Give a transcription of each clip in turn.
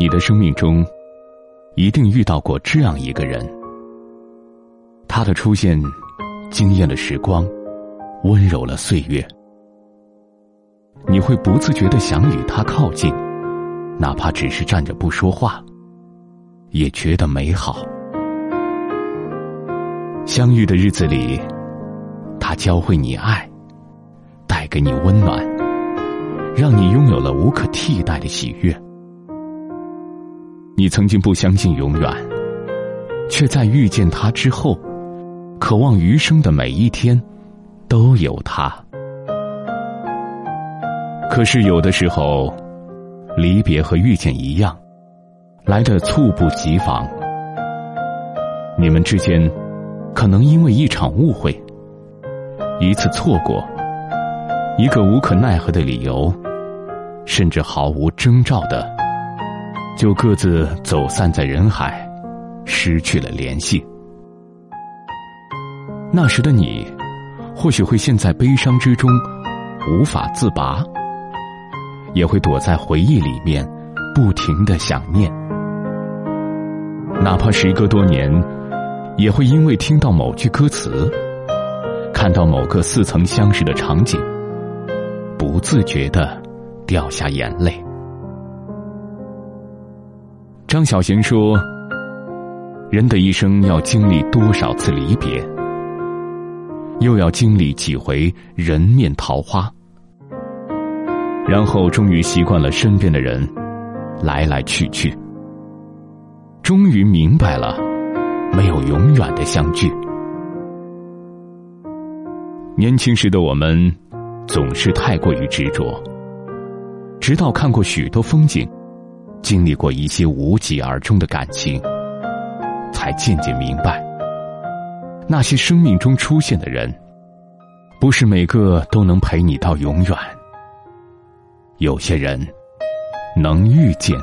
你的生命中，一定遇到过这样一个人。他的出现，惊艳了时光，温柔了岁月。你会不自觉的想与他靠近，哪怕只是站着不说话，也觉得美好。相遇的日子里，他教会你爱，带给你温暖，让你拥有了无可替代的喜悦。你曾经不相信永远，却在遇见他之后，渴望余生的每一天都有他。可是有的时候，离别和遇见一样，来得猝不及防。你们之间可能因为一场误会、一次错过、一个无可奈何的理由，甚至毫无征兆的。就各自走散在人海，失去了联系。那时的你，或许会陷在悲伤之中，无法自拔；也会躲在回忆里面，不停的想念。哪怕时隔多年，也会因为听到某句歌词，看到某个似曾相识的场景，不自觉的掉下眼泪。张小娴说：“人的一生要经历多少次离别，又要经历几回人面桃花，然后终于习惯了身边的人来来去去，终于明白了没有永远的相聚。年轻时的我们总是太过于执着，直到看过许多风景。”经历过一些无疾而终的感情，才渐渐明白，那些生命中出现的人，不是每个都能陪你到永远。有些人，能遇见，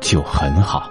就很好。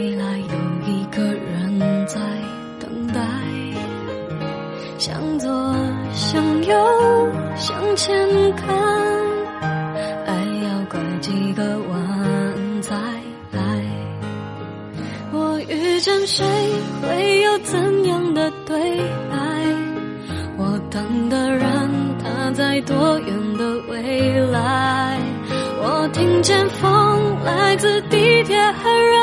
未来有一个人在等待。向左，向右，向前看，爱要拐几个弯才来。我遇见谁，会有怎样的对白？我等的人，他在多远的未来？我听见风来自地铁和人，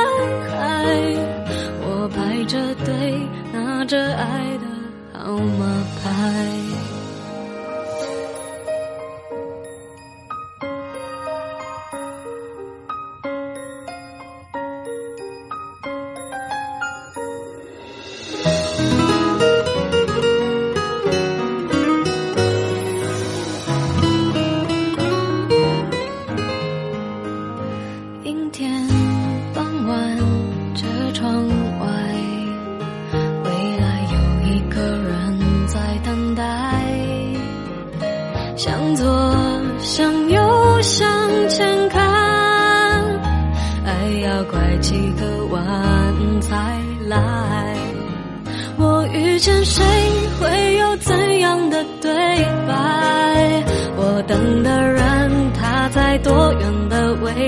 我排着队拿着爱的号码牌。等待向左，向右，向前看，爱要拐几个弯才来。我遇见谁，会有怎样的对白？我等的人，他在多远的未来？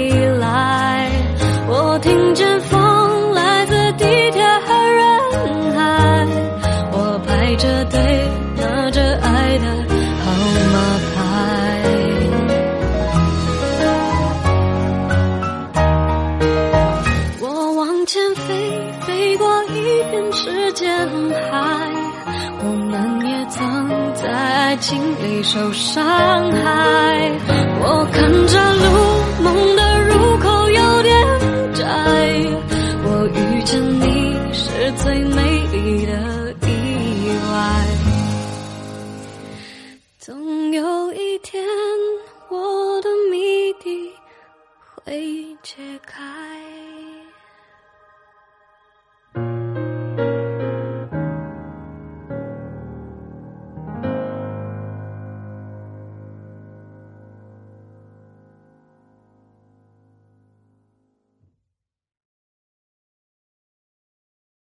海，我们也曾。在爱情里受伤害。我看着路，